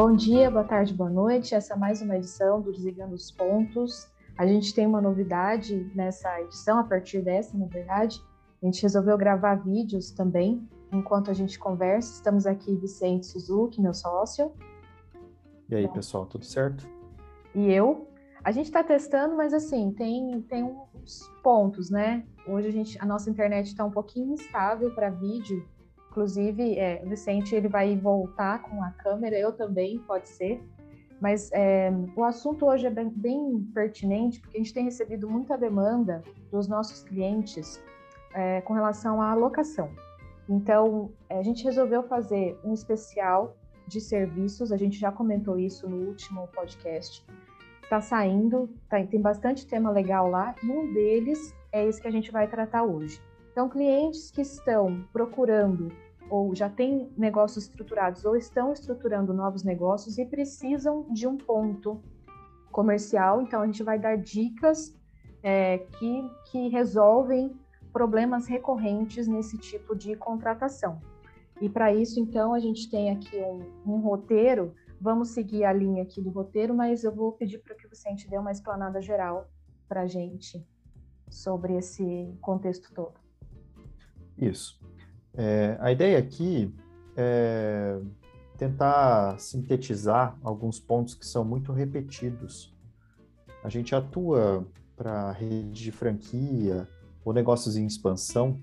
Bom dia, boa tarde, boa noite. Essa é mais uma edição do Desligando os Pontos. A gente tem uma novidade nessa edição, a partir dessa, na verdade. A gente resolveu gravar vídeos também, enquanto a gente conversa. Estamos aqui, Vicente Suzuki, meu sócio. E aí, pessoal, tudo certo? E eu. A gente está testando, mas assim, tem, tem uns pontos, né? Hoje a, gente, a nossa internet está um pouquinho instável para vídeo, Inclusive, é, o Vicente ele vai voltar com a câmera, eu também, pode ser. Mas é, o assunto hoje é bem, bem, pertinente, porque a gente tem recebido muita demanda dos nossos clientes é, com relação à alocação. Então, a gente resolveu fazer um especial de serviços, a gente já comentou isso no último podcast. Está saindo, tá, tem bastante tema legal lá, e um deles é esse que a gente vai tratar hoje. Então, clientes que estão procurando ou já têm negócios estruturados ou estão estruturando novos negócios e precisam de um ponto comercial. Então, a gente vai dar dicas é, que, que resolvem problemas recorrentes nesse tipo de contratação. E para isso, então, a gente tem aqui um, um, roteiro. Vamos seguir a linha aqui do roteiro, mas eu vou pedir para que o Vicente dê uma explanada geral para a gente sobre esse contexto todo. Isso. É, a ideia aqui é tentar sintetizar alguns pontos que são muito repetidos. A gente atua para rede de franquia ou negócios em expansão,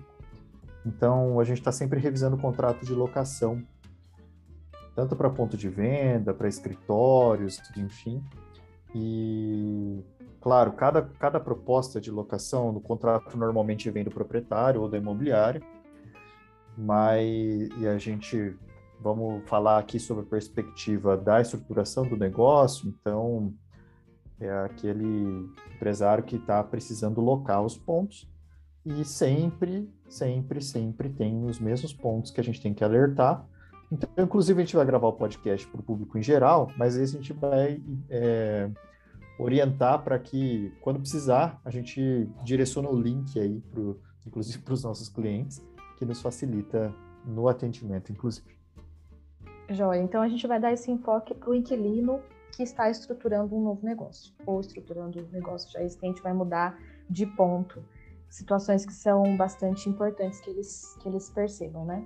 então a gente está sempre revisando o contrato de locação, tanto para ponto de venda, para escritórios, enfim. E, claro, cada, cada proposta de locação no contrato normalmente vem do proprietário ou do imobiliário, mas e a gente vamos falar aqui sobre a perspectiva da estruturação do negócio, então é aquele empresário que está precisando locar os pontos e sempre, sempre, sempre tem os mesmos pontos que a gente tem que alertar. Então, inclusive, a gente vai gravar o podcast para o público em geral, mas aí a gente vai é, orientar para que, quando precisar, a gente direcione o link aí, pro, inclusive para os nossos clientes, que nos facilita no atendimento, inclusive. Joia. Então a gente vai dar esse enfoque para o inquilino que está estruturando um novo negócio, ou estruturando um negócio já existente, vai mudar de ponto. Situações que são bastante importantes que eles, que eles percebam, né?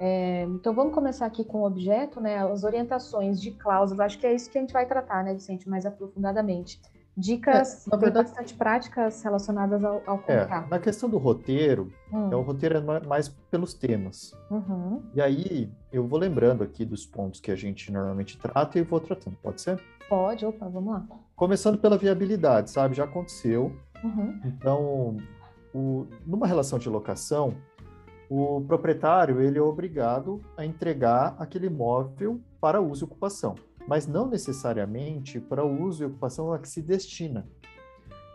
É, então vamos começar aqui com o objeto, né? As orientações de cláusulas, acho que é isso que a gente vai tratar, né, Vicente, mais aprofundadamente dicas é, verdade, bastante práticas relacionadas ao, ao é, contrato. É, na questão do roteiro, hum. é, o roteiro é mais pelos temas. Uhum. E aí, eu vou lembrando aqui dos pontos que a gente normalmente trata e vou tratando, pode ser? Pode, opa, vamos lá. Começando pela viabilidade, sabe? Já aconteceu. Uhum. Então, o, numa relação de locação, o proprietário ele é obrigado a entregar aquele imóvel para uso e ocupação mas não necessariamente para o uso e ocupação a que se destina.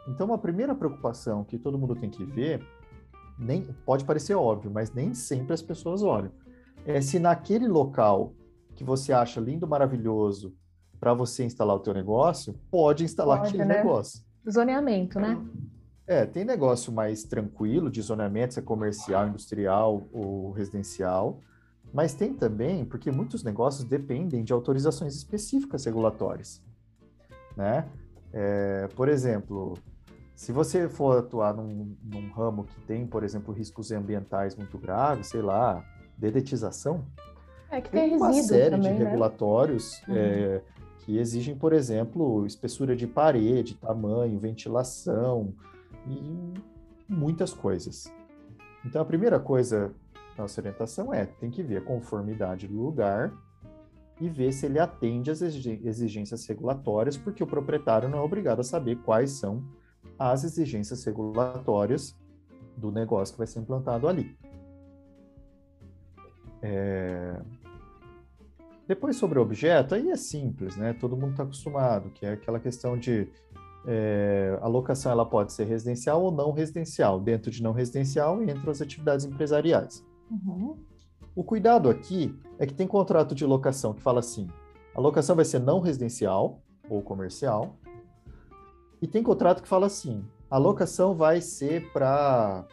Então, a primeira preocupação que todo mundo tem que ver, nem pode parecer óbvio, mas nem sempre as pessoas olham, é se naquele local que você acha lindo, maravilhoso, para você instalar o teu negócio, pode instalar pode, aquele né? negócio. Zoneamento, né? É, tem negócio mais tranquilo de zoneamento, se é comercial, industrial ou residencial, mas tem também, porque muitos negócios dependem de autorizações específicas regulatórias, né? É, por exemplo, se você for atuar num, num, ramo que tem, por exemplo, riscos ambientais muito graves, sei lá, dedetização, é que tem, tem uma série também, de né? regulatórios uhum. é, que exigem, por exemplo, espessura de parede, tamanho, ventilação e muitas coisas. Então, a primeira coisa nossa orientação é, tem que ver a conformidade do lugar e ver se ele atende às exigências regulatórias, porque o proprietário não é obrigado a saber quais são as exigências regulatórias do negócio que vai ser implantado ali. É... Depois sobre o objeto, aí é simples, né? Todo mundo está acostumado, que é aquela questão de é, a locação ela pode ser residencial ou não residencial. Dentro de não residencial, entre as atividades empresariais. Uhum. O cuidado aqui é que tem contrato de locação que fala assim: a locação vai ser não residencial ou comercial. E tem contrato que fala assim: a locação vai ser para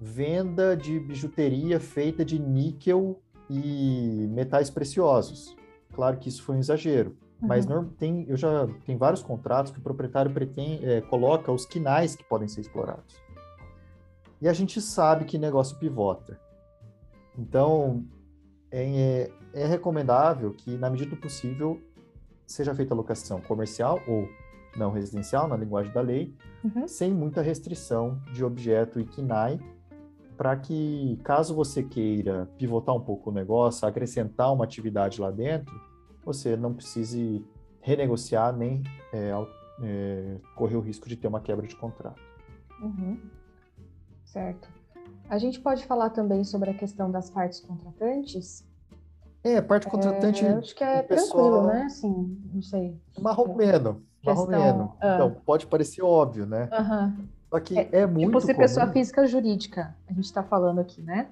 venda de bijuteria feita de níquel e metais preciosos. claro que isso foi um exagero. Uhum. Mas não, tem, eu já tem vários contratos que o proprietário pretende, é, coloca os quinais que podem ser explorados. E a gente sabe que negócio pivota. Então, é, é recomendável que, na medida do possível, seja feita locação comercial ou não residencial, na linguagem da lei, uhum. sem muita restrição de objeto e KINAI, para que, caso você queira pivotar um pouco o negócio, acrescentar uma atividade lá dentro, você não precise renegociar nem é, é, correr o risco de ter uma quebra de contrato. Uhum. Certo. A gente pode falar também sobre a questão das partes contratantes? É, parte contratante. É, acho que é pessoal... tranquilo, né? Assim, não sei. Marromeno. Questão... Marromeno. Ah. Então, pode parecer óbvio, né? Só que é, é muito. Tipo, se pessoa física jurídica, a gente está falando aqui, né?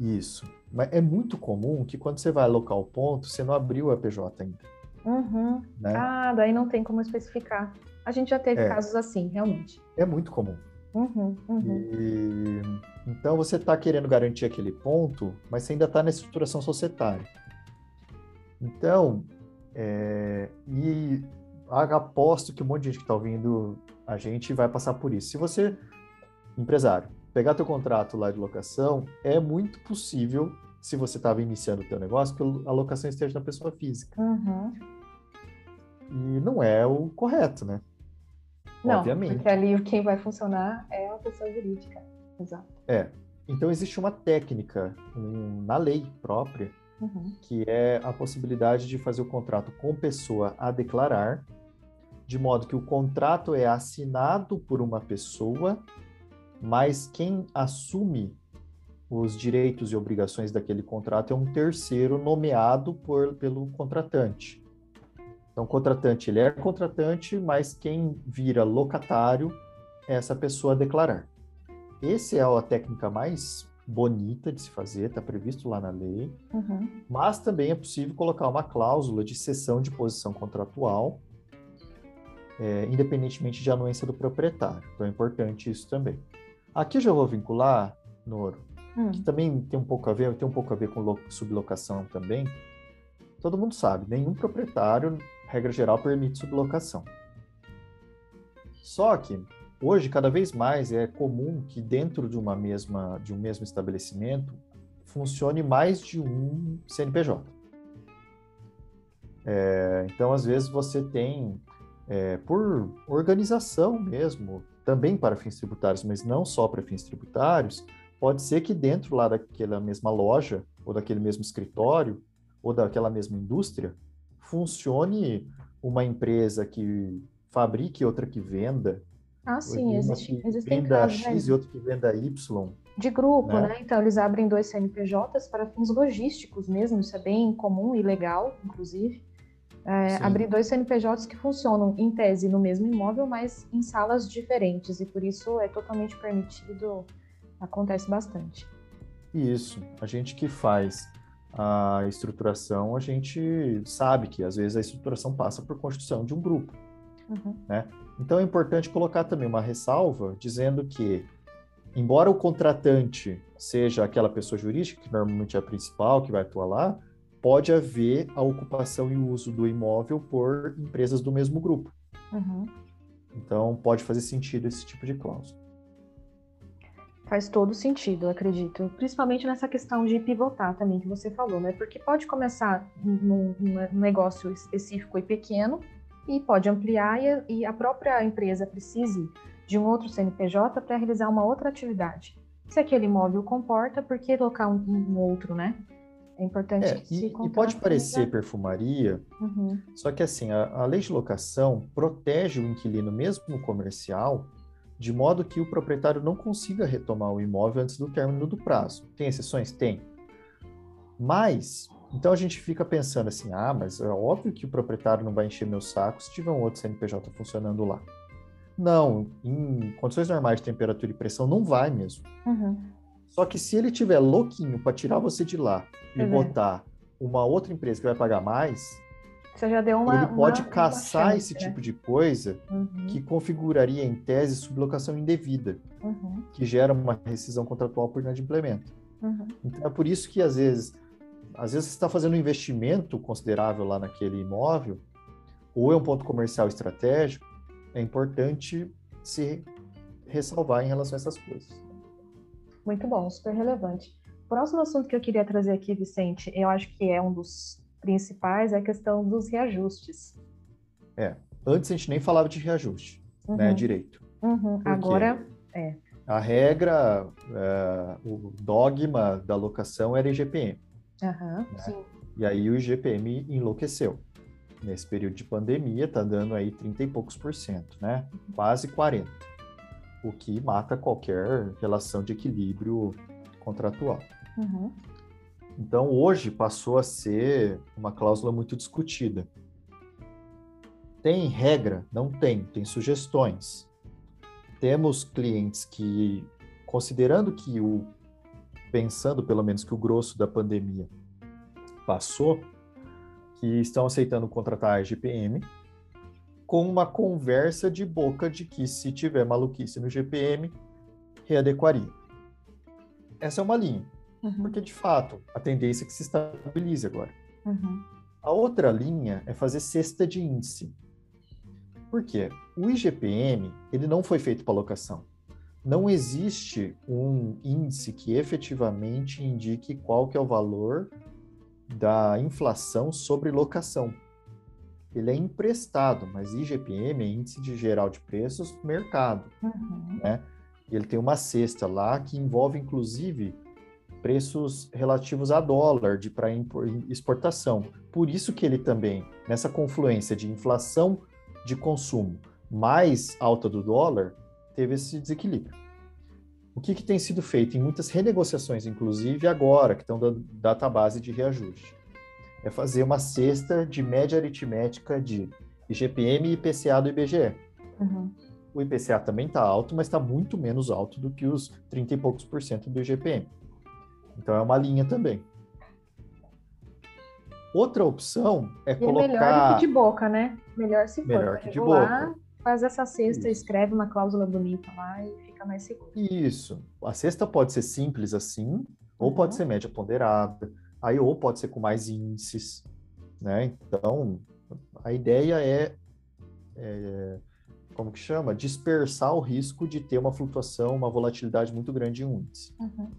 Isso. Mas é muito comum que quando você vai alocar o ponto, você não abriu a PJ ainda. Uhum. Né? Ah, daí não tem como especificar. A gente já teve é. casos assim, realmente. É muito comum. Uhum, uhum. E, então você está querendo garantir aquele ponto, mas você ainda está na estruturação societária. Então, é, e aposto que um monte de gente que está ouvindo a gente vai passar por isso. Se você, empresário, pegar teu contrato lá de locação, é muito possível, se você estava iniciando o teu negócio, que a locação esteja na pessoa física. Uhum. E não é o correto, né? Não, Obviamente. porque ali quem vai funcionar é a pessoa jurídica. Exato. É. Então existe uma técnica um, na lei própria uhum. que é a possibilidade de fazer o contrato com pessoa a declarar, de modo que o contrato é assinado por uma pessoa, mas quem assume os direitos e obrigações daquele contrato é um terceiro nomeado por, pelo contratante. Então, o contratante, ele é contratante, mas quem vira locatário é essa pessoa a declarar. Essa é a técnica mais bonita de se fazer, está previsto lá na lei, uhum. mas também é possível colocar uma cláusula de cessão de posição contratual, é, independentemente de anuência do proprietário. Então é importante isso também. Aqui eu já vou vincular, Noro, hum. que também tem um pouco a ver, tem um pouco a ver com sublocação também. Todo mundo sabe, nenhum proprietário regra geral, permite sublocação. Só que hoje cada vez mais é comum que dentro de uma mesma de um mesmo estabelecimento funcione mais de um CNPJ. É, então às vezes você tem é, por organização mesmo, também para fins tributários, mas não só para fins tributários, pode ser que dentro lá daquela mesma loja ou daquele mesmo escritório ou daquela mesma indústria funcione uma empresa que fabrique outra que venda. Ah, sim, existe, existem venda casos, X né? e outra que venda Y. De grupo, né? né? Então, eles abrem dois CNPJs para fins logísticos mesmo, isso é bem comum e legal, inclusive. É, abrir dois CNPJs que funcionam, em tese, no mesmo imóvel, mas em salas diferentes, e por isso é totalmente permitido, acontece bastante. Isso, a gente que faz a estruturação, a gente sabe que às vezes a estruturação passa por construção de um grupo. Uhum. Né? Então é importante colocar também uma ressalva dizendo que, embora o contratante seja aquela pessoa jurídica, que normalmente é a principal, que vai atuar lá, pode haver a ocupação e uso do imóvel por empresas do mesmo grupo. Uhum. Então pode fazer sentido esse tipo de cláusula. Faz todo sentido, eu acredito. Principalmente nessa questão de pivotar também que você falou, né? Porque pode começar num, num negócio específico e pequeno e pode ampliar e, e a própria empresa precise de um outro CNPJ para realizar uma outra atividade. Se aquele imóvel comporta, por que locar um, um outro, né? É importante é, que e, e pode parecer perfumaria, uhum. só que assim, a, a lei de locação protege o inquilino, mesmo comercial, de modo que o proprietário não consiga retomar o imóvel antes do término do prazo. Tem exceções? Tem. Mas, então a gente fica pensando assim: ah, mas é óbvio que o proprietário não vai encher meu saco se tiver um outro CNPJ funcionando lá. Não, em condições normais de temperatura e pressão, não vai mesmo. Uhum. Só que se ele tiver louquinho para tirar você de lá e uhum. botar uma outra empresa que vai pagar mais, você já deu uma. Ele pode uma, caçar uma chance, esse né? tipo de coisa uhum. que configuraria, em tese, sublocação indevida, uhum. que gera uma rescisão contratual por inadimplemento. Uhum. Então é por isso que, às vezes, às vezes você está fazendo um investimento considerável lá naquele imóvel, ou é um ponto comercial estratégico, é importante se ressalvar em relação a essas coisas. Muito bom, super relevante. O próximo assunto que eu queria trazer aqui, Vicente, eu acho que é um dos principais, é a questão dos reajustes. É, antes a gente nem falava de reajuste, né, uhum. né, direito. Uhum. Agora, é. A regra, é, o dogma da locação era IGPM. Uhum, né? E aí o IGPM enlouqueceu. Nesse período de pandemia, está dando aí 30 e poucos por cento, né? Quase 40. O que mata qualquer relação de equilíbrio contratual. Uhum. Então, hoje passou a ser uma cláusula muito discutida. Tem regra? Não tem, tem sugestões. Temos clientes que, considerando que o pensando pelo menos que o grosso da pandemia passou, que estão aceitando contratar a GPM, com uma conversa de boca de que se tiver maluquice no GPM, readequaria. Essa é uma linha, uhum. porque de fato a tendência é que se estabilize agora. Uhum. A outra linha é fazer cesta de índice. Por quê? O IGPM ele não foi feito para locação não existe um índice que efetivamente indique qual que é o valor da inflação sobre locação. Ele é emprestado, mas IGPM é Índice de Geral de Preços Mercado, uhum. né? E ele tem uma cesta lá que envolve, inclusive, preços relativos a dólar de para exportação. Por isso que ele também, nessa confluência de inflação de consumo mais alta do dólar, teve esse desequilíbrio. O que, que tem sido feito em muitas renegociações, inclusive agora, que estão da database de reajuste? É fazer uma cesta de média aritmética de IGPM e IPCA do IBGE. Uhum. O IPCA também está alto, mas está muito menos alto do que os 30 e poucos por cento do IGPM. Então é uma linha também. Outra opção é e colocar. É melhor do que de boca, né? Melhor se for. Melhor que de boca faz essa cesta, Isso. escreve uma cláusula bonita lá e fica mais seguro. Isso. A cesta pode ser simples assim, ou pode uhum. ser média ponderada, aí ou pode ser com mais índices, né? Então, a ideia é, é como que chama? Dispersar o risco de ter uma flutuação, uma volatilidade muito grande em um índice. Uhum.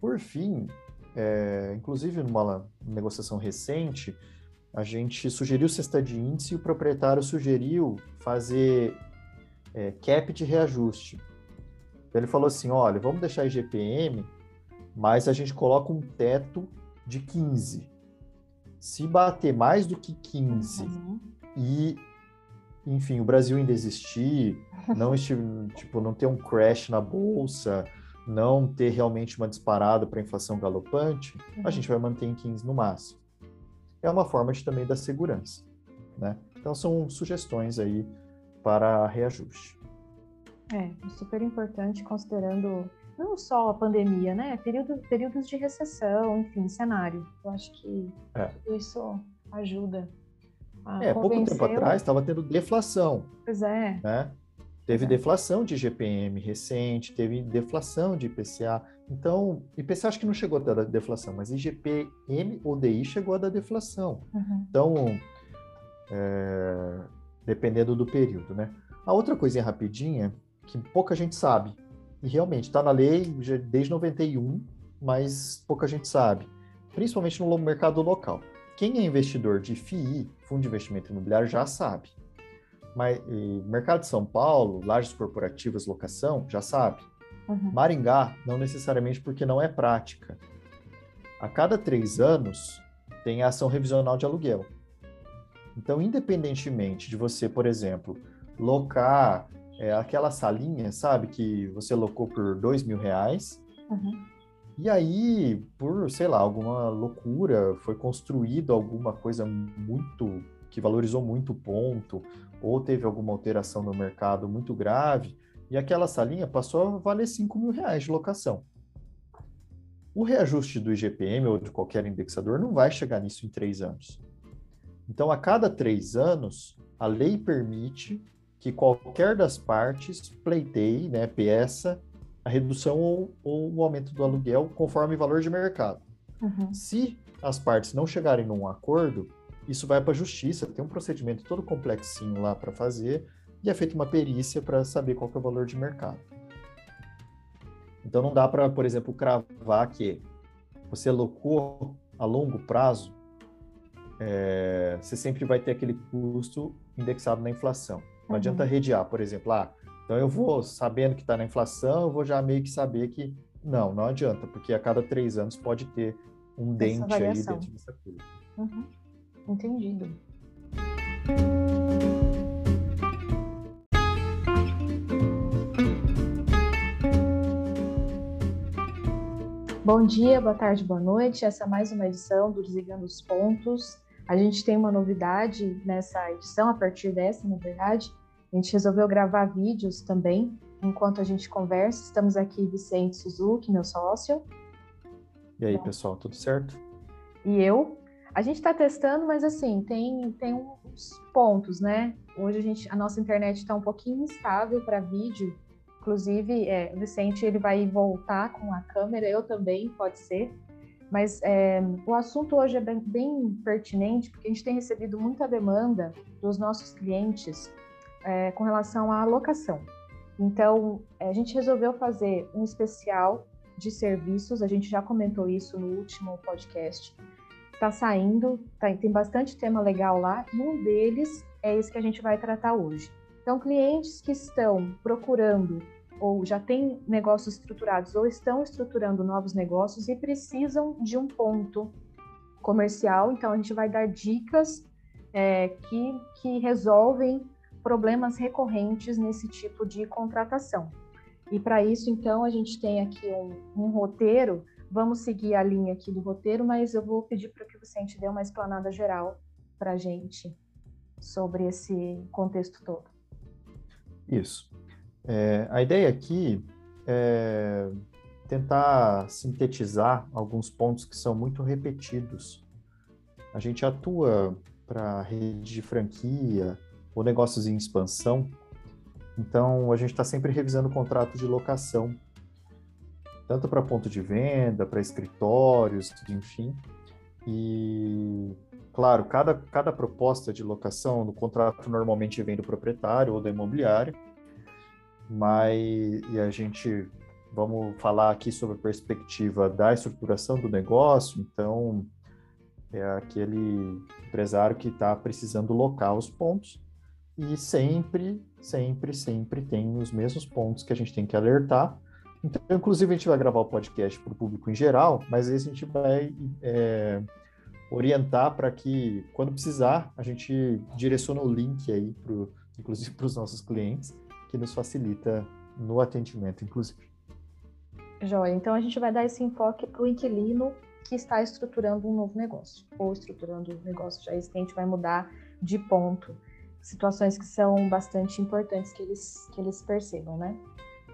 Por fim, é, inclusive numa negociação recente, a gente sugeriu cesta de índice e o proprietário sugeriu fazer é, cap de reajuste. Ele falou assim: olha, vamos deixar IGPM, mas a gente coloca um teto de 15. Se bater mais do que 15 uhum. e, enfim, o Brasil ainda existir, não, tipo, não ter um crash na bolsa, não ter realmente uma disparada para inflação galopante, uhum. a gente vai manter em 15 no máximo é uma forma de também da segurança, né? Então são sugestões aí para reajuste. É, super importante considerando não só a pandemia, né? Período, períodos de recessão, enfim, cenário. Eu acho que é. tudo isso ajuda. é, pouco tempo atrás estava tendo deflação. Pois é. Né? Teve é. deflação de GPM recente, teve deflação de IPCA. Então, IPCA acho que não chegou a dar deflação, mas IGPM ou DI chegou a dar deflação. Uhum. Então, é, dependendo do período, né? A outra coisinha rapidinha, que pouca gente sabe, e realmente está na lei desde 91, mas pouca gente sabe, principalmente no mercado local. Quem é investidor de FII, Fundo de Investimento Imobiliário, já sabe. Mas mercado de São Paulo, lajes corporativas, locação, já sabe. Uhum. Maringá, não necessariamente porque não é prática. A cada três anos, tem a ação revisional de aluguel. Então, independentemente de você, por exemplo, locar é, aquela salinha, sabe, que você locou por dois mil reais, uhum. e aí, por, sei lá, alguma loucura, foi construído alguma coisa muito, que valorizou muito o ponto, ou teve alguma alteração no mercado muito grave, e aquela salinha passou a valer 5 mil reais de locação. O reajuste do IGPM ou de qualquer indexador não vai chegar nisso em três anos. Então, a cada três anos, a lei permite que qualquer das partes pleiteie, né, peça, a redução ou, ou o aumento do aluguel conforme valor de mercado. Uhum. Se as partes não chegarem num acordo, isso vai para a justiça, tem um procedimento todo complexinho lá para fazer e é feita uma perícia para saber qual é o valor de mercado. Então não dá para, por exemplo, cravar que você alocou a longo prazo, é, você sempre vai ter aquele custo indexado na inflação. Não uhum. adianta redear, por exemplo, ah, então eu vou sabendo que está na inflação, eu vou já meio que saber que não, não adianta, porque a cada três anos pode ter um Essa dente aí dentro dessa curva. Uhum. Entendido. Bom dia, boa tarde, boa noite. Essa é mais uma edição do Desligando os Pontos. A gente tem uma novidade nessa edição, a partir dessa, na verdade. A gente resolveu gravar vídeos também, enquanto a gente conversa. Estamos aqui, Vicente Suzuki, meu sócio. E aí, pessoal, tudo certo? E eu. A gente está testando, mas assim, tem, tem uns pontos, né? Hoje a, gente, a nossa internet está um pouquinho instável para vídeo. Inclusive, é, o Vicente ele vai voltar com a câmera, eu também, pode ser. Mas é, o assunto hoje é bem, bem, pertinente, porque a gente tem recebido muita demanda dos nossos clientes é, com relação à locação. Então, a gente resolveu fazer um especial de serviços, a gente já comentou isso no último podcast. Está saindo, tá, tem bastante tema legal lá, e um deles é esse que a gente vai tratar hoje. Então, clientes que estão procurando ou já têm negócios estruturados ou estão estruturando novos negócios e precisam de um ponto comercial, então a gente vai dar dicas é, que, que resolvem problemas recorrentes nesse tipo de contratação. E para isso, então, a gente tem aqui um, um, roteiro. Vamos seguir a linha aqui do roteiro, mas eu vou pedir para que o Vicente dê uma explanada geral para a gente sobre esse contexto todo. Isso. É, a ideia aqui é tentar sintetizar alguns pontos que são muito repetidos. A gente atua para rede de franquia, ou negócios em expansão. Então, a gente está sempre revisando o contrato de locação, tanto para ponto de venda, para escritórios, enfim. E, claro, cada, cada proposta de locação no contrato normalmente vem do proprietário ou da imobiliária, mas e a gente vamos falar aqui sobre a perspectiva da estruturação do negócio, então é aquele empresário que está precisando locar os pontos e sempre, sempre, sempre tem os mesmos pontos que a gente tem que alertar. Então, inclusive, a gente vai gravar o podcast para o público em geral, mas aí a gente vai é, orientar para que, quando precisar, a gente direcione o link aí, pro, inclusive para os nossos clientes, que nos facilita no atendimento, inclusive. Joia, então a gente vai dar esse enfoque para o inquilino que está estruturando um novo negócio, ou estruturando um negócio já existente, vai mudar de ponto situações que são bastante importantes que eles, que eles percebam, né?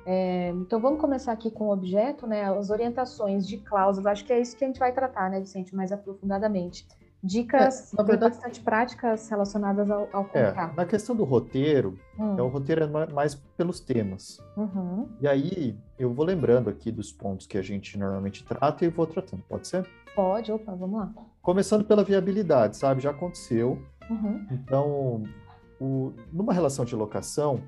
É, então vamos começar aqui com o objeto, né? As orientações de cláusulas, acho que é isso que a gente vai tratar, né, Vicente, mais aprofundadamente. Dicas é, verdade, bastante práticas relacionadas ao, ao contrato. É, na questão do roteiro, hum. é, o roteiro é mais pelos temas. Uhum. E aí, eu vou lembrando aqui dos pontos que a gente normalmente trata e vou tratando, pode ser? Pode, opa, vamos lá. Começando pela viabilidade, sabe? Já aconteceu. Uhum. Então, o, numa relação de locação,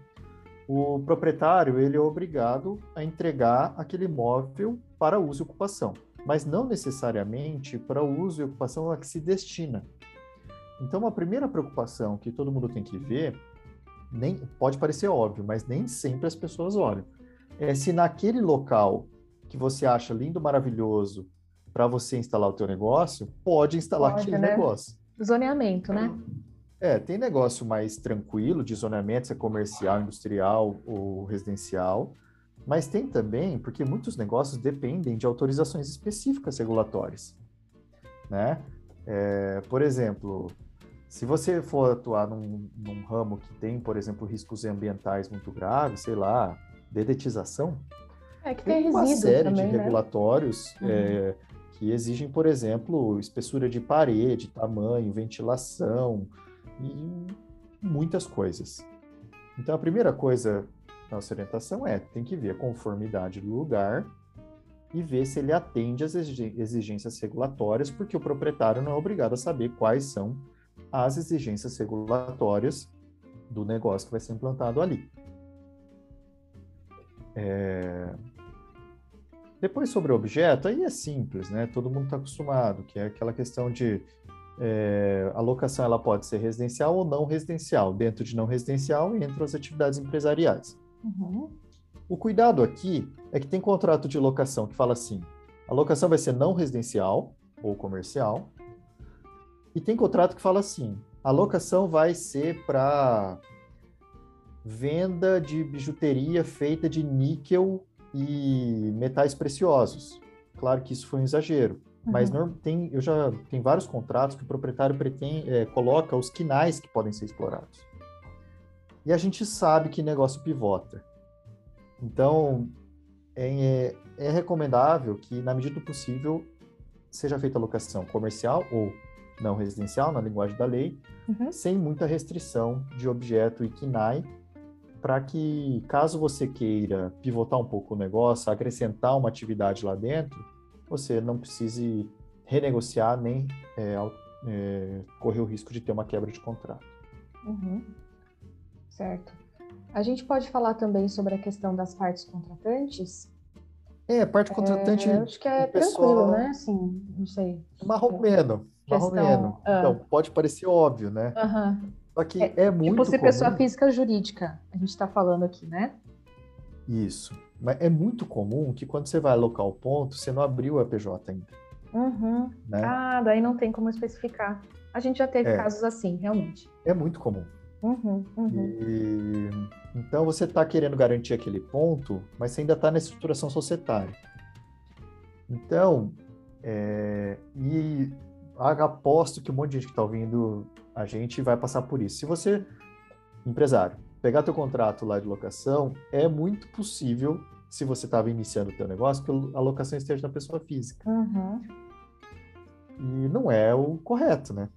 o proprietário ele é obrigado a entregar aquele imóvel para uso e ocupação, mas não necessariamente para o uso e ocupação a que se destina. Então, a primeira preocupação que todo mundo tem que ver, nem pode parecer óbvio, mas nem sempre as pessoas olham, é se naquele local que você acha lindo, maravilhoso, para você instalar o teu negócio, pode instalar pode, aquele né? negócio. Zoneamento, né? É, tem negócio mais tranquilo de zoneamento, se é comercial, industrial ou residencial, mas tem também, porque muitos negócios dependem de autorizações específicas regulatórias, né? É, por exemplo, se você for atuar num, num, ramo que tem, por exemplo, riscos ambientais muito graves, sei lá, dedetização, é que tem, tem uma série também, de né? regulatórios uhum. é, que exigem, por exemplo, espessura de parede, tamanho, ventilação, e muitas coisas. Então, a primeira coisa, nossa orientação é, tem que ver a conformidade do lugar e ver se ele atende às exigências regulatórias, porque o proprietário não é obrigado a saber quais são as exigências regulatórias do negócio que vai ser implantado ali. É... Depois sobre o objeto, aí é simples, né? Todo mundo está acostumado, que é aquela questão de é, a locação ela pode ser residencial ou não residencial. Dentro de não residencial entram as atividades empresariais. Uhum. O cuidado aqui é que tem contrato de locação que fala assim: a locação vai ser não residencial ou comercial. E tem contrato que fala assim: a locação vai ser para venda de bijuteria feita de níquel e metais preciosos. Claro que isso foi um exagero. Mas não, tem, eu já tem vários contratos que o proprietário pretende, é, coloca os quinais que podem ser explorados. E a gente sabe que negócio pivota. Então, é, é recomendável que, na medida do possível, seja feita a locação comercial ou não residencial, na linguagem da lei, uhum. sem muita restrição de objeto e KINAI, para que, caso você queira pivotar um pouco o negócio, acrescentar uma atividade lá dentro, você não precise renegociar nem é, é, correr o risco de ter uma quebra de contrato. Uhum. Certo. A gente pode falar também sobre a questão das partes contratantes? É, parte contratante. É, acho que é tranquilo, né? Assim, não sei. Marromeno. Questão, marromeno. Ah. Então, pode parecer óbvio, né? Uhum. Só que é, é muito. Tipo ser pessoa física jurídica, a gente está falando aqui, né? Isso. Mas é muito comum que quando você vai alocar o ponto, você não abriu a PJ ainda. Uhum. Né? Ah, daí não tem como especificar. A gente já teve é. casos assim, realmente. É muito comum. Uhum, uhum. E, então você está querendo garantir aquele ponto, mas você ainda está na estruturação societária. Então, é, e aposto que um monte de gente que está ouvindo a gente vai passar por isso. Se você, empresário, pegar teu contrato lá de locação, é muito possível, se você estava iniciando o teu negócio, que a locação esteja na pessoa física. Uhum. E não é o correto, né?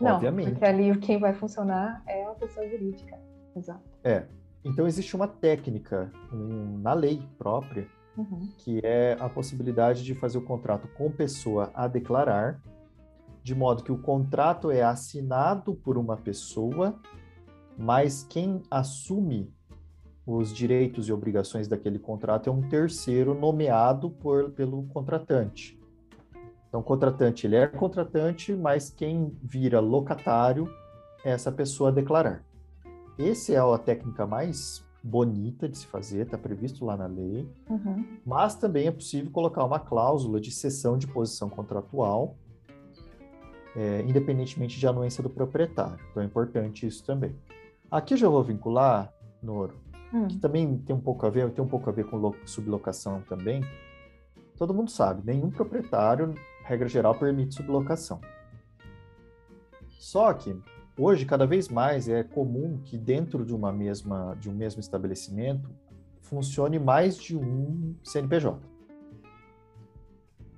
Não, Obviamente. porque ali quem vai funcionar é a pessoa jurídica. Exato. É. Então existe uma técnica um, na lei própria uhum. que é a possibilidade de fazer o contrato com pessoa a declarar, de modo que o contrato é assinado por uma pessoa, mas quem assume os direitos e obrigações daquele contrato é um terceiro nomeado por, pelo contratante. Então, o contratante, ele é contratante, mas quem vira locatário é essa pessoa a declarar. Essa é a técnica mais bonita de se fazer, está previsto lá na lei, uhum. mas também é possível colocar uma cláusula de cessão de posição contratual, é, independentemente de anuência do proprietário. Então é importante isso também. Aqui eu já vou vincular, Noro, hum. que também tem um pouco a ver, tem um pouco a ver com sublocação também. Todo mundo sabe, nenhum proprietário regra geral, permite sublocação. Só que hoje cada vez mais é comum que dentro de uma mesma de um mesmo estabelecimento funcione mais de um CNPJ.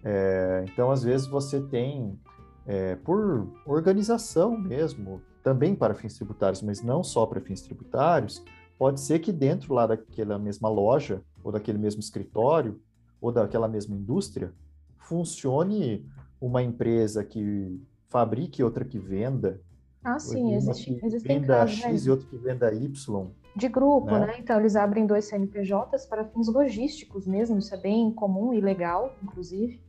É, então às vezes você tem é, por organização mesmo, também para fins tributários, mas não só para fins tributários, pode ser que dentro lá daquela mesma loja ou daquele mesmo escritório ou daquela mesma indústria funcione uma empresa que fabrique outra que venda. Ah, sim, existe, existem venda casos, X né? e outra que venda Y. De grupo, né? né? Então, eles abrem dois CNPJs para fins logísticos mesmo, isso é bem comum e legal, inclusive.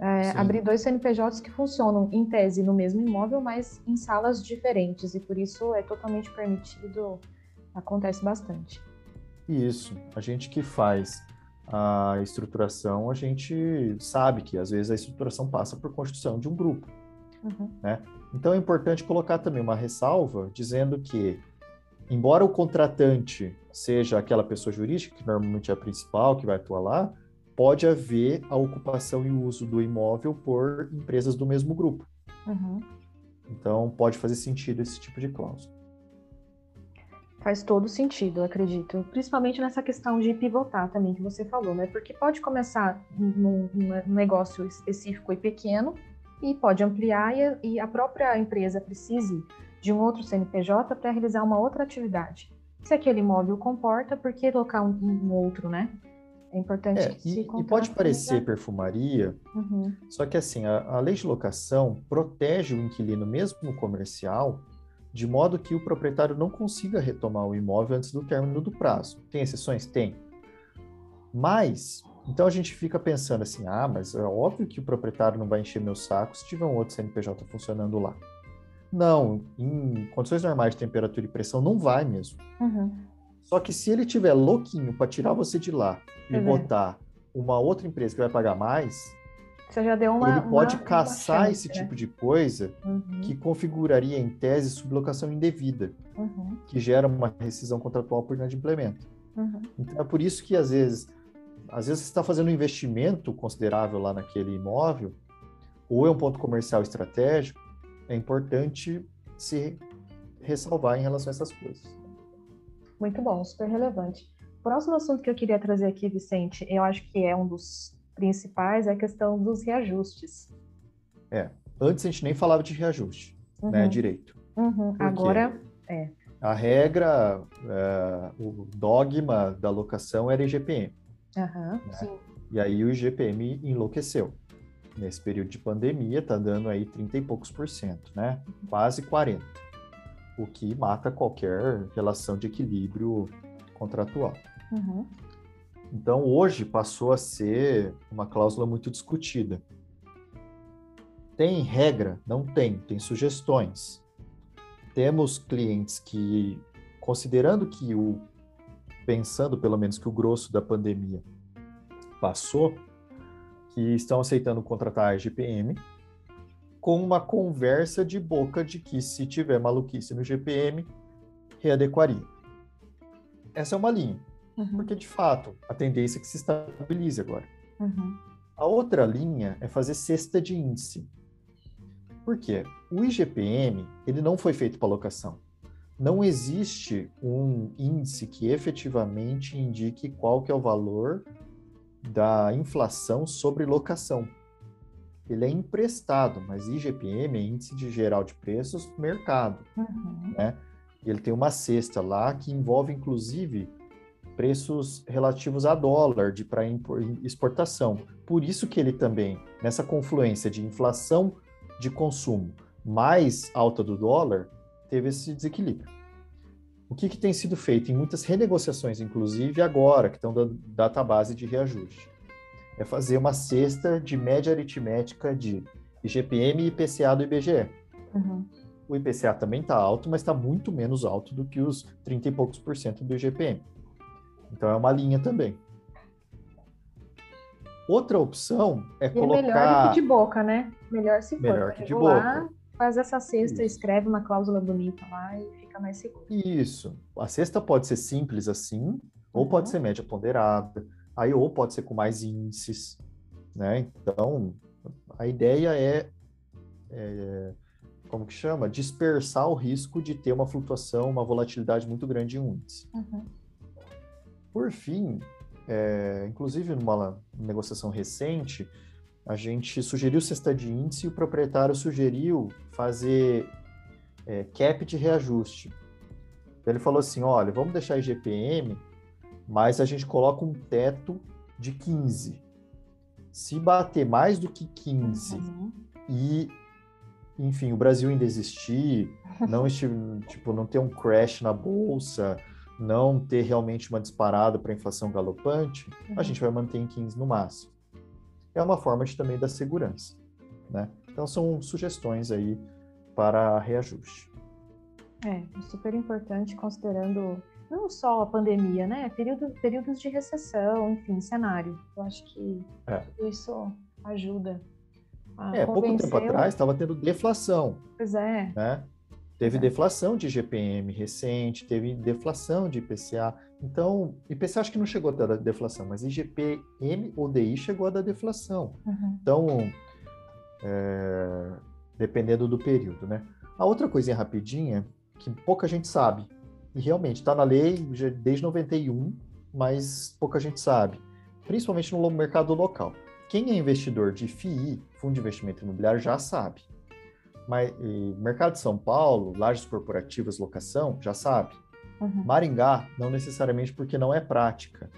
É, abrir dois CNPJs que funcionam, em tese, no mesmo imóvel, mas em salas diferentes, e por isso é totalmente permitido, acontece bastante. Isso, a gente que faz a estruturação, a gente sabe que às vezes a estruturação passa por construção de um grupo. Uhum. Né? Então é importante colocar também uma ressalva dizendo que, embora o contratante seja aquela pessoa jurídica, que normalmente é a principal que vai atuar lá, pode haver a ocupação e o uso do imóvel por empresas do mesmo grupo. Uhum. Então pode fazer sentido esse tipo de cláusula. Faz todo sentido, acredito. Principalmente nessa questão de pivotar também que você falou, né? Porque pode começar num, num negócio específico e pequeno e pode ampliar e, e a própria empresa precise de um outro CNPJ para realizar uma outra atividade. Se aquele imóvel comporta, por que locar um, um outro, né? É importante. É, e, e, pode parecer perfumaria, uhum. só que assim, a, a, lei de locação protege o inquilino, mesmo no comercial, de modo que o proprietário não consiga retomar o imóvel antes do término do prazo. Tem exceções? Tem. Mas, então a gente fica pensando assim, ah, mas é óbvio que o proprietário não vai encher meu saco se tiver um outro CNPJ funcionando lá. Não, em condições normais de temperatura e pressão, não vai mesmo. Uhum. Só que se ele tiver louquinho para tirar você de lá e uhum. botar uma outra empresa que vai pagar mais, você já deu uma. Ele pode uma, caçar uma chance, esse né? tipo de coisa uhum. que configuraria em tese sublocação indevida, uhum. que gera uma rescisão contratual por inadimplemento. Uhum. Então é por isso que às vezes, às vezes você está fazendo um investimento considerável lá naquele imóvel, ou é um ponto comercial estratégico, é importante se ressalvar em relação a essas coisas. Muito bom, super relevante. O próximo assunto que eu queria trazer aqui, Vicente, eu acho que é um dos principais, é a questão dos reajustes. É, antes a gente nem falava de reajuste, né, uhum. né, direito. Uhum. Agora, é. A regra, é, o dogma da locação era IGPM. Uhum, né? E aí o IGPM enlouqueceu nesse período de pandemia está dando aí 30 e poucos por cento, né? Quase 40. O que mata qualquer relação de equilíbrio contratual. Uhum. Então, hoje passou a ser uma cláusula muito discutida. Tem regra? Não tem, tem sugestões. Temos clientes que, considerando que o, pensando pelo menos que o grosso da pandemia passou, que estão aceitando contratar a GPM, com uma conversa de boca de que se tiver maluquice no GPM, readequaria. Essa é uma linha, uhum. porque de fato a tendência é que se estabilize agora. Uhum. A outra linha é fazer cesta de índice. Por quê? O IGPM ele não foi feito para locação. Não existe um índice que efetivamente indique qual que é o valor da inflação sobre locação. Ele é emprestado, mas IGPM é Índice de Geral de Preços Mercado. Uhum. Né? Ele tem uma cesta lá que envolve, inclusive, preços relativos a dólar para exportação. Por isso que ele também, nessa confluência de inflação de consumo mais alta do dólar, teve esse desequilíbrio. O que, que, tem sido feito em muitas renegociações, inclusive agora, que estão dando database de reajuste? É fazer uma cesta de média aritmética de IGPM e IPCA do IBGE. Uhum. O IPCA também está alto, mas está muito menos alto do que os 30 e poucos por cento do IGPM. Então é uma linha também. Outra opção é e colocar. É melhor que de boca, né? Melhor se for. Melhor que de boca faz essa cesta, Isso. escreve uma cláusula bonita lá e fica mais seguro. Isso. A cesta pode ser simples assim, uhum. ou pode ser média ponderada, aí ou pode ser com mais índices, né? Então, a ideia é, é como que chama? Dispersar o risco de ter uma flutuação, uma volatilidade muito grande em um índice. Uhum. Por fim, é, inclusive numa negociação recente, a gente sugeriu cesta de índice e o proprietário sugeriu fazer é, cap de reajuste. Então, ele falou assim: olha, vamos deixar IGPM, mas a gente coloca um teto de 15. Se bater mais do que 15 uhum. e, enfim, o Brasil ainda existir, não, tipo, não ter um crash na bolsa, não ter realmente uma disparada para inflação galopante, uhum. a gente vai manter em 15 no máximo é uma forma de também dar segurança, né? Então são sugestões aí para reajuste. É, super importante considerando não só a pandemia, né? Período, períodos de recessão, enfim, cenário. Eu acho que é. isso ajuda. é, pouco tempo atrás estava tendo deflação. Pois é. Né? Teve é. deflação de GPM recente, teve deflação de IPCA. Então, IPCA acho que não chegou a dar deflação, mas IGPM ou DI chegou a dar deflação. Uhum. Então, é, dependendo do período, né? A outra coisinha rapidinha, que pouca gente sabe, e realmente está na lei desde 91, mas pouca gente sabe, principalmente no mercado local. Quem é investidor de FII, Fundo de Investimento Imobiliário, já sabe. Mas, mercado de São Paulo, lajes corporativas, locação, já sabe. Uhum. Maringá, não necessariamente porque não é prática.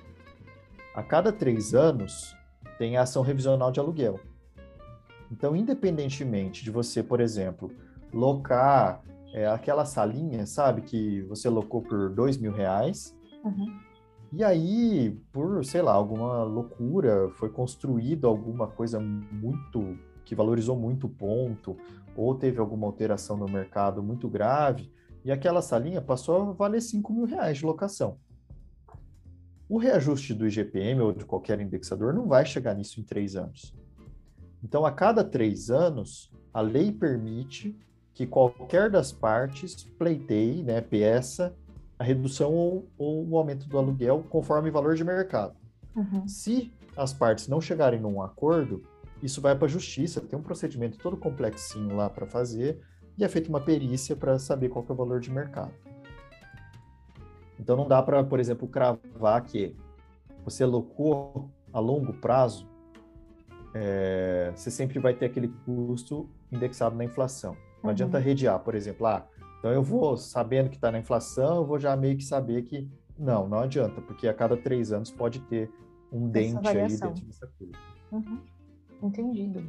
A cada três anos tem a ação revisional de aluguel. Então, independentemente de você, por exemplo, locar é, aquela salinha, sabe, que você locou por dois mil reais, uhum. e aí, por, sei lá, alguma loucura, foi construído alguma coisa muito, que valorizou muito o ponto, ou teve alguma alteração no mercado muito grave, e aquela salinha passou a valer 5 mil reais de locação. O reajuste do IGPM ou de qualquer indexador não vai chegar nisso em três anos. Então, a cada três anos, a lei permite que qualquer das partes pleiteie, né, peça, a redução ou, ou, o aumento do aluguel conforme o valor de mercado. Uhum. Se as partes não chegarem num acordo, isso vai para a justiça, tem um procedimento todo complexinho lá para fazer, e é feita uma perícia para saber qual é o valor de mercado. Então não dá para, por exemplo, cravar que você alocou a longo prazo, é, você sempre vai ter aquele custo indexado na inflação. Não uhum. adianta redear, por exemplo, ah, então eu vou sabendo que está na inflação, eu vou já meio que saber que não, não adianta, porque a cada três anos pode ter um dente aí dentro dessa coisa. Uhum. Entendido.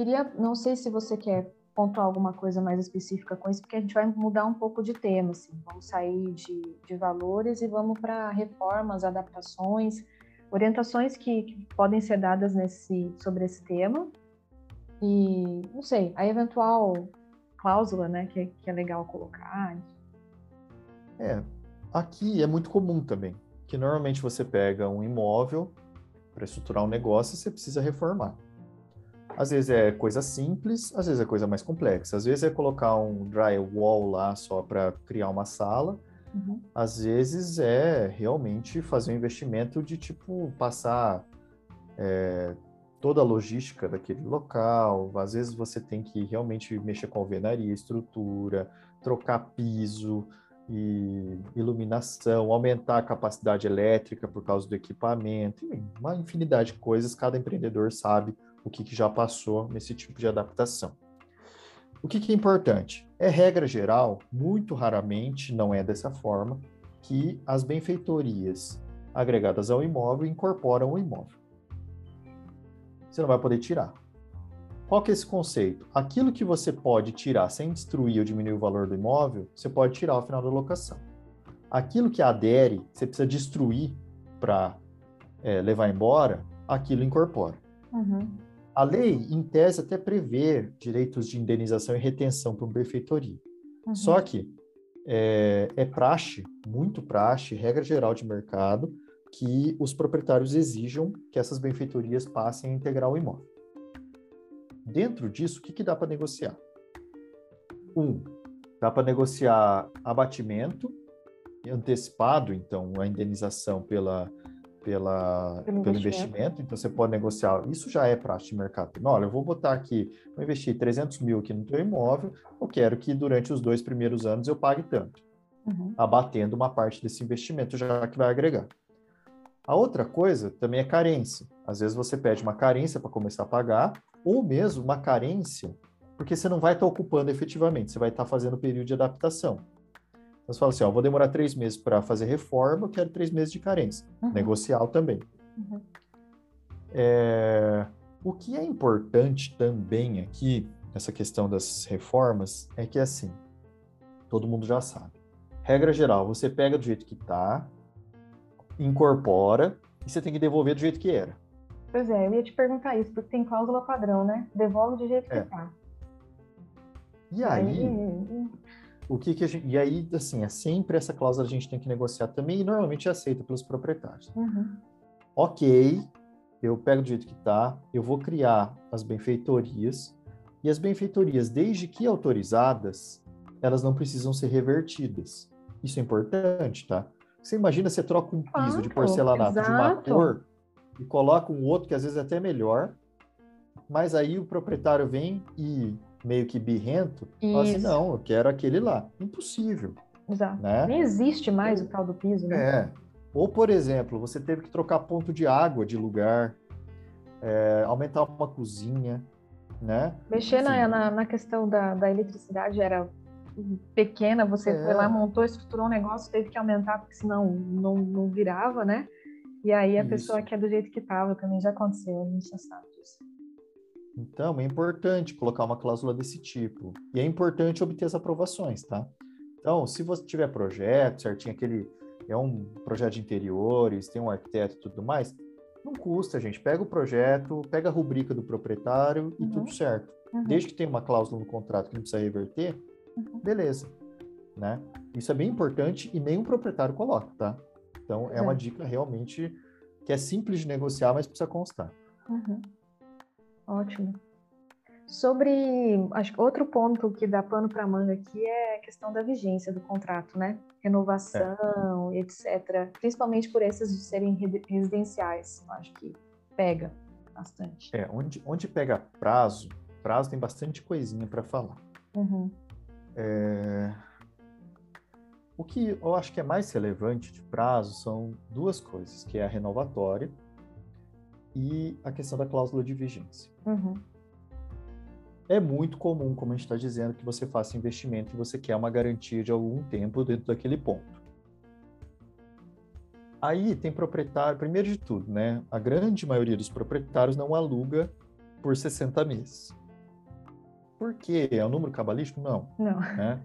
Queria, não sei se você quer pontuar alguma coisa mais específica com isso, porque a gente vai mudar um pouco de tema, assim. Vamos sair de, de valores e vamos para reformas, adaptações, orientações que, que, podem ser dadas nesse, sobre esse tema. E, não sei, a eventual cláusula, né, que, que é legal colocar. É, aqui é muito comum também, que normalmente você pega um imóvel para estruturar um negócio e você precisa reformar. Às vezes é coisa simples, às vezes é coisa mais complexa. Às vezes é colocar um drywall lá só para criar uma sala. Uhum. Às vezes é realmente fazer um investimento de tipo passar é, toda a logística daquele local. Às vezes você tem que realmente mexer com alvenaria, estrutura, trocar piso e iluminação, aumentar a capacidade elétrica por causa do equipamento, uma infinidade de coisas. Cada empreendedor sabe o que, que já passou nesse tipo de adaptação. O que, que é importante? É regra geral, muito raramente, não é dessa forma, que as benfeitorias agregadas ao imóvel incorporam o imóvel. Você não vai poder tirar. Qual que é esse conceito? Aquilo que você pode tirar sem destruir ou diminuir o valor do imóvel, você pode tirar ao final da locação. Aquilo que adere, você precisa destruir para é, levar embora, aquilo incorpora. Uhum. A lei, em tese, até prevê direitos de indenização e retenção para uma benfeitoria. Uhum. Só que é, é praxe, muito praxe, regra geral de mercado, que os proprietários exijam que essas benfeitorias passem a integrar o imóvel. Dentro disso, o que, que dá para negociar? Um, dá para negociar abatimento antecipado, então a indenização pela pela, pelo, pelo investimento. investimento. então você pode negociar. Isso já é prática de mercado. Olha, eu vou botar aqui, vou investir 300 mil aqui no teu imóvel, eu quero que durante os dois primeiros anos eu pague tanto, uhum. abatendo uma parte desse investimento, já que vai agregar. A outra coisa também é carência. Às vezes você pede uma carência para começar a pagar, ou mesmo uma carência, porque você não vai estar ocupando efetivamente, você vai estar fazendo o período de adaptação. Então, você fala assim, ó, vou demorar três meses para fazer reforma, eu quero três meses de carência. Uhum. Negocial também. Uhum. É, o que é importante também aqui, nessa questão das reformas, é que, assim, todo mundo já sabe. Regra geral, você pega do jeito que está, incorpora, e você tem que devolver do jeito que era. Pois é, eu ia te perguntar isso, porque tem cláusula padrão, né? Devolve do jeito é. que está. E aí, aí o que, que a gente, e aí, assim, é sempre essa cláusula a gente tem que negociar também e normalmente é aceita pelos proprietários. Uhum. Ok, eu pego do jeito que está, eu vou criar as benfeitorias e as benfeitorias, desde que autorizadas, elas não precisam ser revertidas. Isso é importante, tá? Você imagina, você troca um piso ah, de porcelanato exato. de uma cor e coloca um outro que às vezes é até melhor, mas aí o proprietário vem e meio que birrento, fala assim, não, eu quero aquele lá. Impossível. Exato. Né? Nem existe mais o tal do piso, né? É. Ou, por exemplo, você teve que trocar ponto de água de lugar, é, aumentar uma cozinha. né? Mexer na, na, na, questão da, da eletricidade era pequena, você é. foi lá, montou, estruturou um negócio, teve que aumentar, porque senão não, não virava, né? E aí a Isso. pessoa quer do jeito que estava, também já aconteceu, a gente já sabe disso. Então, é importante colocar uma cláusula desse tipo. E é importante obter as aprovações, tá? Então, se você tiver projeto, certinho, aquele é um projeto de interiores, tem um arquiteto e tudo mais, não custa, gente. Pega o projeto, pega a rubrica do proprietário e uhum. tudo certo. Uhum. Desde que tenha uma cláusula no contrato que não precisa reverter, uhum. beleza. Né? Isso é bem importante e nenhum proprietário coloca, tá? Então, é uma dica realmente que é simples de negociar, mas precisa constar. Uhum. Ótimo. Sobre, acho outro ponto que dá pano para manga aqui é a questão da vigência do contrato, né? Renovação, é. etc. Principalmente por esses de serem residenciais, acho que pega bastante. É, onde, onde pega prazo, prazo tem bastante coisinha para falar. Uhum. É... O que eu acho que é mais relevante de prazo são duas coisas, que é a renovatória e a questão da cláusula de vigência. Uhum é muito comum, como a gente está dizendo, que você faça investimento e você quer uma garantia de algum tempo dentro daquele ponto. Aí tem proprietário, primeiro de tudo, né? A grande maioria dos proprietários não aluga por 60 meses. Por quê? É um número cabalístico? Não. Não. Né?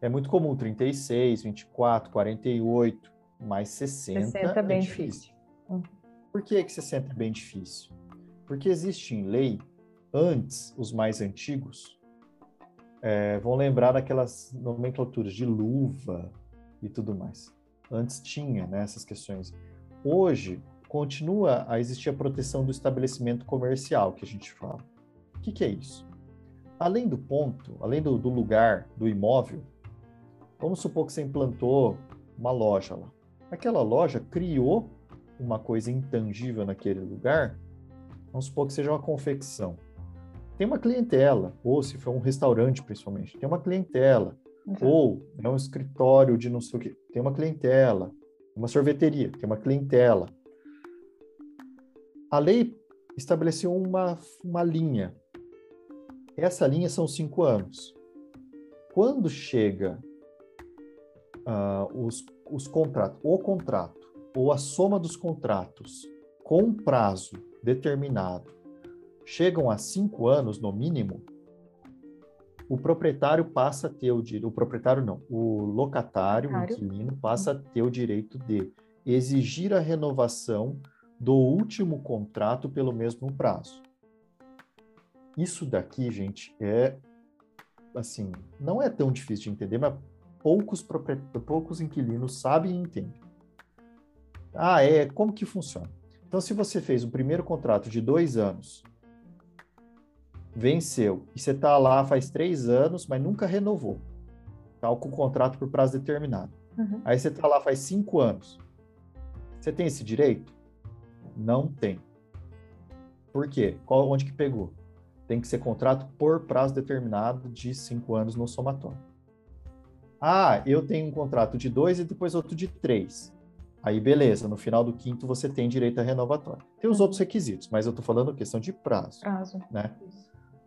É muito comum 36, 24, 48, mais 60. 60 é bem difícil. difícil. Uhum. Por que, que 60 é bem difícil? Porque existe em lei antes, os mais antigos, é, vão lembrar daquelas nomenclaturas de luva e tudo mais. Antes tinha né, essas questões. Hoje, continua a existir a proteção do estabelecimento comercial, que a gente fala. O que, que é isso? Além do ponto, além do, do lugar, do imóvel, vamos supor que você implantou uma loja lá. Aquela loja criou uma coisa intangível naquele lugar, vamos supor que seja uma confecção tem uma clientela, ou se for um restaurante principalmente, tem uma clientela, uhum. ou é um escritório de não sei o quê, tem uma clientela, uma sorveteria, tem uma clientela. A lei estabeleceu uma, uma linha. Essa linha são cinco anos. Quando chega uh, os, os contratos, o contrato, ou a soma dos contratos com prazo determinado chegam a cinco anos no mínimo, o proprietário passa a ter o direito, o proprietário não, o locatário, o inquilino, passa a ter o direito de exigir a renovação do último contrato pelo mesmo prazo. Isso daqui, gente, é assim, não é tão difícil de entender, mas poucos, poucos inquilinos sabem e entendem. Ah, é, como que funciona? Então, se você fez o primeiro contrato de dois anos venceu e você está lá faz três anos, mas nunca renovou, tá com o contrato por prazo determinado. Uhum. Aí você está lá faz cinco anos. Você tem esse direito? Não tem. Por quê? Qual, onde que pegou? Tem que ser contrato por prazo determinado de cinco anos no somatório. Ah, eu tenho um contrato de dois e depois outro de três. Aí, beleza, no final do quinto você tem direito a renovatório. Tem os outros requisitos, mas eu estou falando questão de prazo. Prazo. Né? Isso.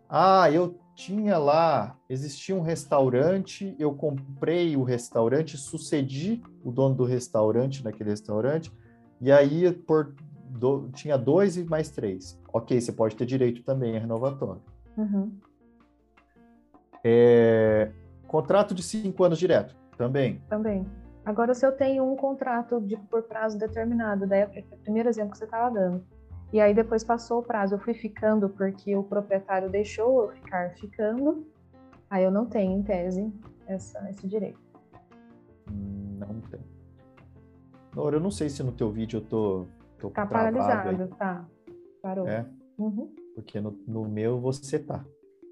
Ah, eu tinha lá, existia um restaurante, eu comprei o restaurante, sucedi o dono do restaurante naquele restaurante, e aí por do, tinha dois e mais três. Ok, você pode ter direito também a renovatório. Uhum. É, contrato de cinco anos direto, também. Também. Agora, se eu tenho um contrato de, por prazo determinado, daí é o primeiro exemplo que você estava dando e aí depois passou o prazo, eu fui ficando porque o proprietário deixou eu ficar ficando. Aí eu não tenho, em tese, essa, esse direito. Não tem. Nora, eu não sei se no teu vídeo eu tô, tô Tá paralisado, aí. tá. Parou. É? Uhum. Porque no, no, meu você tá.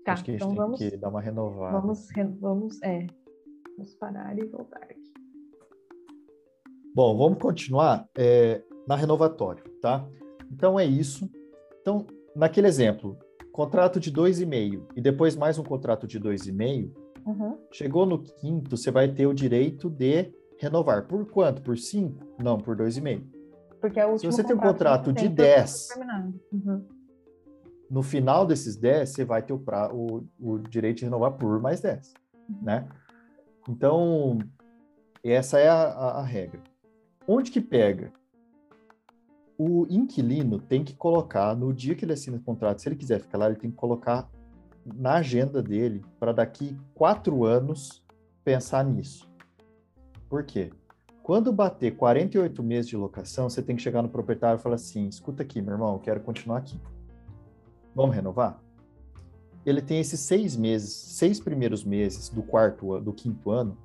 Tá, Acho que então a gente vamos, tem que dar uma renovada. Vamos, vamos, é, vamos parar e voltar aqui. Bom, vamos continuar é, na renovatório, tá? Então é isso. Então, naquele exemplo, contrato de 2,5 e depois mais um contrato de 2,5, uhum. chegou no quinto, você vai ter o direito de renovar. Por quanto? Por 5? Não, por 2,5. Porque é o Se você tem um contrato de 10, uhum. no final desses 10, você vai ter o, pra, o, o direito de renovar por mais 10, uhum. né? Então, essa é a, a, a regra. Onde que pega? O inquilino tem que colocar, no dia que ele assina o contrato, se ele quiser ficar lá, ele tem que colocar na agenda dele para daqui quatro anos pensar nisso. Por quê? Quando bater 48 meses de locação, você tem que chegar no proprietário e falar assim: escuta aqui, meu irmão, eu quero continuar aqui. Vamos renovar? Ele tem esses seis meses, seis primeiros meses do quarto, do quinto ano,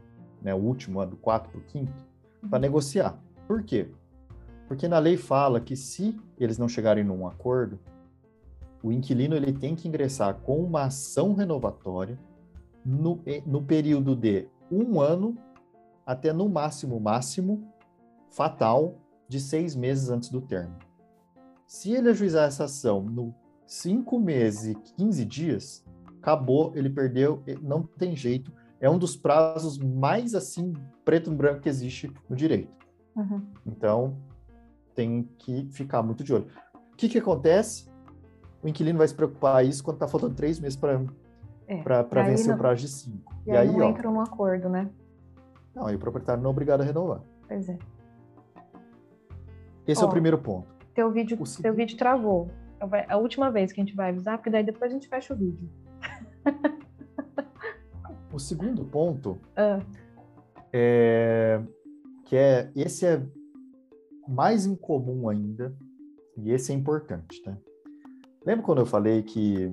né, o último ano, do quarto para o quinto, para uhum. negociar. Por quê? Porque na lei fala que se eles não chegarem num acordo, o inquilino ele tem que ingressar com uma ação renovatória no, no período de um ano até no máximo, máximo, fatal, de seis meses antes do termo. Se ele ajuizar essa ação no cinco meses e 15 dias, acabou, ele perdeu, não tem jeito. É um dos prazos mais assim, preto e branco que existe no direito. Uhum. Então, tem que ficar muito de olho. O que, que acontece? O inquilino vai se preocupar isso quando está faltando três meses para é, vencer não... o prazo de cinco. E, e aí, aí não ó, entra um acordo, né? Não, aí o proprietário não é obrigado a renovar. Pois é. Esse ó, é o primeiro ponto. Teu vídeo, o teu vídeo travou. É a última vez que a gente vai avisar, porque daí depois a gente fecha o vídeo. o segundo ponto ah. é que é esse é mais incomum ainda e esse é importante, tá? Lembra quando eu falei que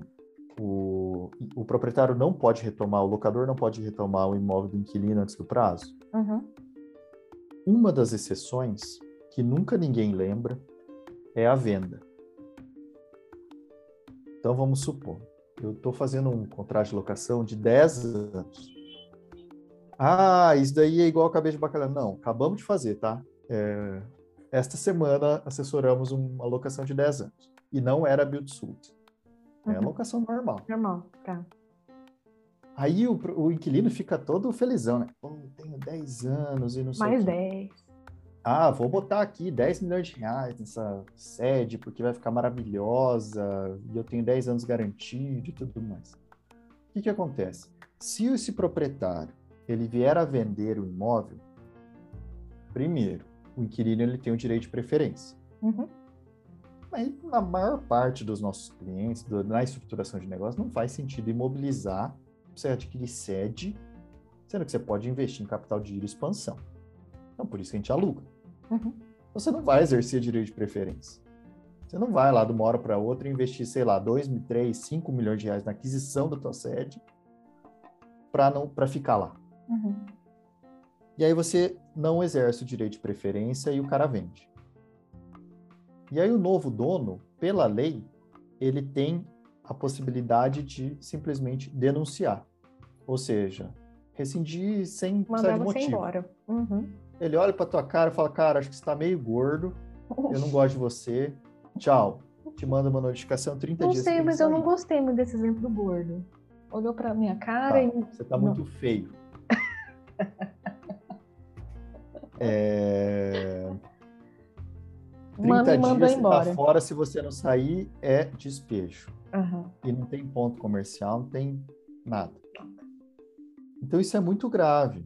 o, o proprietário não pode retomar, o locador não pode retomar o imóvel do inquilino antes do prazo? Uhum. Uma das exceções que nunca ninguém lembra é a venda. Então vamos supor, eu estou fazendo um contrato de locação de 10 anos. Ah, isso daí é igual a cabeça de bacalhau. Não, acabamos de fazer, tá? É, esta semana assessoramos uma locação de 10 anos. E não era build suit. É uhum. locação normal. Normal, tá. Aí o, o inquilino fica todo felizão, né? Pô, tenho 10 anos e não sei Mais 10 ah, vou botar aqui 10 milhões de reais nessa sede porque vai ficar maravilhosa e eu tenho 10 anos garantido e tudo mais. O que, que acontece? Se esse proprietário ele vier a vender o imóvel, primeiro, o inquilino ele tem o direito de preferência. Uhum. Mas na maior parte dos nossos clientes, do, na estruturação de negócio, não faz sentido imobilizar você adquirir sede, sendo que você pode investir em capital de giro e expansão. Então, por isso que a gente aluga. Uhum. Você não vai exercer direito de preferência. Você não vai lá de uma hora para outra investir, sei lá, 2, 3, 5 milhões de reais na aquisição da tua sede para ficar lá. Uhum. E aí você não exerce o direito de preferência e o cara vende. E aí o novo dono, pela lei, ele tem a possibilidade de simplesmente denunciar. Ou seja, rescindir sem Mandar precisar de motivo. você embora. Uhum. Ele olha pra tua cara e fala, cara, acho que você tá meio gordo, eu não gosto de você, tchau. Te manda uma notificação 30 não dias. Não sei, mas eu não gostei muito desse exemplo do gordo. Olhou pra minha cara tá, e... Você tá muito feio. É... 30 Manda, dias você tá fora, se você não sair, é despejo. Uhum. E não tem ponto comercial, não tem nada. Então isso é muito grave.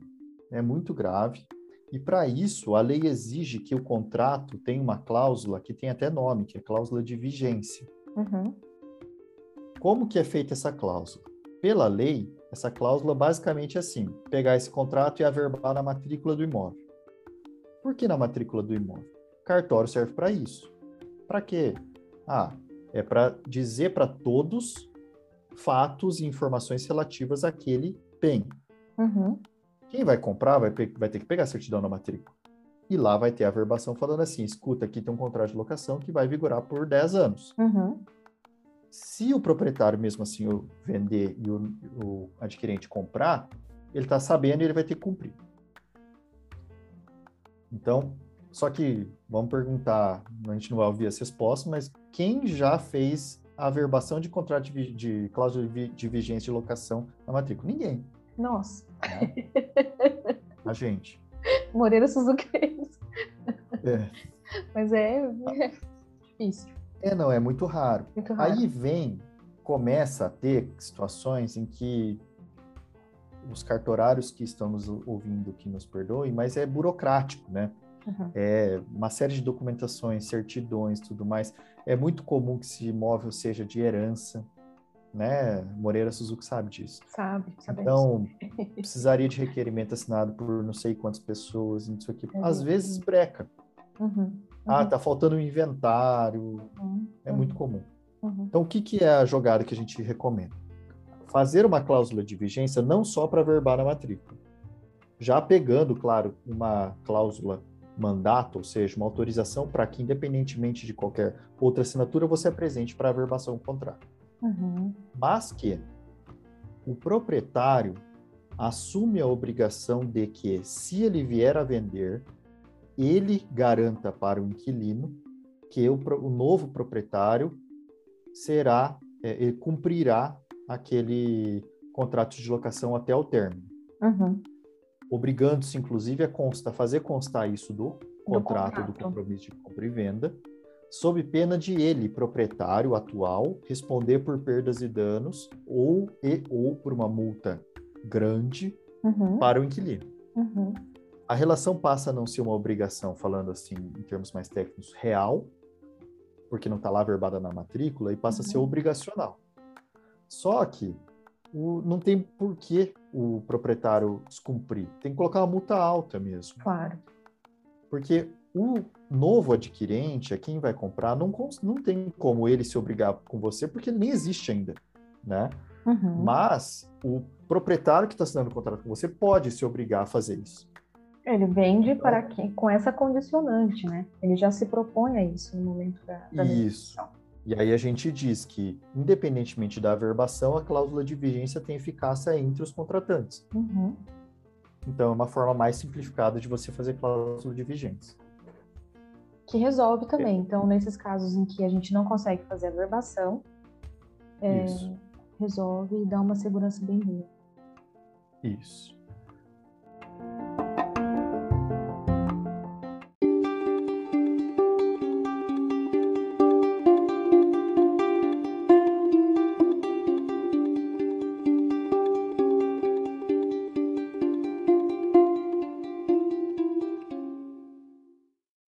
É muito grave. E para isso, a lei exige que o contrato tenha uma cláusula que tem até nome, que é cláusula de vigência. Uhum. Como que é feita essa cláusula? Pela lei, essa cláusula basicamente é assim: pegar esse contrato e averbar na matrícula do imóvel. Por que na matrícula do imóvel? Cartório serve para isso. Para quê? Ah, é para dizer para todos fatos e informações relativas àquele bem. Uhum. Quem vai comprar vai, vai ter que pegar a certidão na matrícula. E lá vai ter a verbação falando assim: escuta, aqui tem um contrato de locação que vai vigorar por 10 anos. Uhum. Se o proprietário, mesmo assim, o vender e o, o adquirente comprar, ele está sabendo e ele vai ter que cumprir. Então, só que vamos perguntar, a gente não vai ouvir as respostas, mas quem já fez a verbação de contrato de, de cláusula de, de vigência de locação na matrícula? Ninguém. Nossa. Né? A gente. Moreira Suzuki. É. Mas é, é difícil. É, não, é muito raro. Muito raro. Aí vem, começa a ter situações em que os cartorários que estão nos ouvindo que nos perdoem, mas é burocrático, né? Uhum. É uma série de documentações, certidões, tudo mais. É muito comum que esse imóvel seja de herança, né? Moreira Suzuki sabe disso. Sabe, sabe Então, precisaria de requerimento assinado por não sei quantas pessoas, não sei o que. Às Uhum. vezes breca. Uhum. Ah, Uhum. tá faltando um inventário. Uhum. É muito comum. Uhum. Então, o que, que é a jogada que a gente recomenda? Fazer uma cláusula de vigência não só para verbar a matrícula. Já pegando, claro, uma cláusula mandato, ou seja, uma autorização para que, independentemente de qualquer outra assinatura, você apresente para a verbação do contrato. Uhum. Mas que o proprietário assume a obrigação de que, se ele vier a vender, ele garanta para o inquilino que o, o novo proprietário será, é, ele cumprirá aquele contrato de locação até o término, Uhum. obrigando-se, inclusive, a consta, fazer constar isso do contrato, do contrato. compromisso de compra e venda, sob pena de ele, proprietário atual, responder por perdas e danos ou e ou por uma multa grande Uhum. para o inquilino. Uhum. A relação passa a não ser uma obrigação, falando assim, em termos mais técnicos, real, porque não está lá verbada na matrícula, e passa a ser Uhum. obrigacional. Só que o- não tem por que o proprietário descumprir. Tem que colocar uma multa alta mesmo. Claro. Porque o novo adquirente, é quem vai comprar, não, não tem como ele se obrigar com você, porque ele nem existe ainda, né? Uhum. Mas o proprietário que está assinando o contrato com você pode se obrigar a fazer isso. Ele vende Então- para quem, com essa condicionante, né? Ele já se propõe a isso no momento da, da Isso. negociação. E aí a gente diz que, independentemente da averbação, a cláusula de vigência tem eficácia entre os contratantes. Uhum. Então, é uma forma mais simplificada de você fazer cláusula de vigência. Que resolve também. Então, nesses casos em que a gente não consegue fazer a verbação, é, resolve e dá uma segurança bem boa. Isso.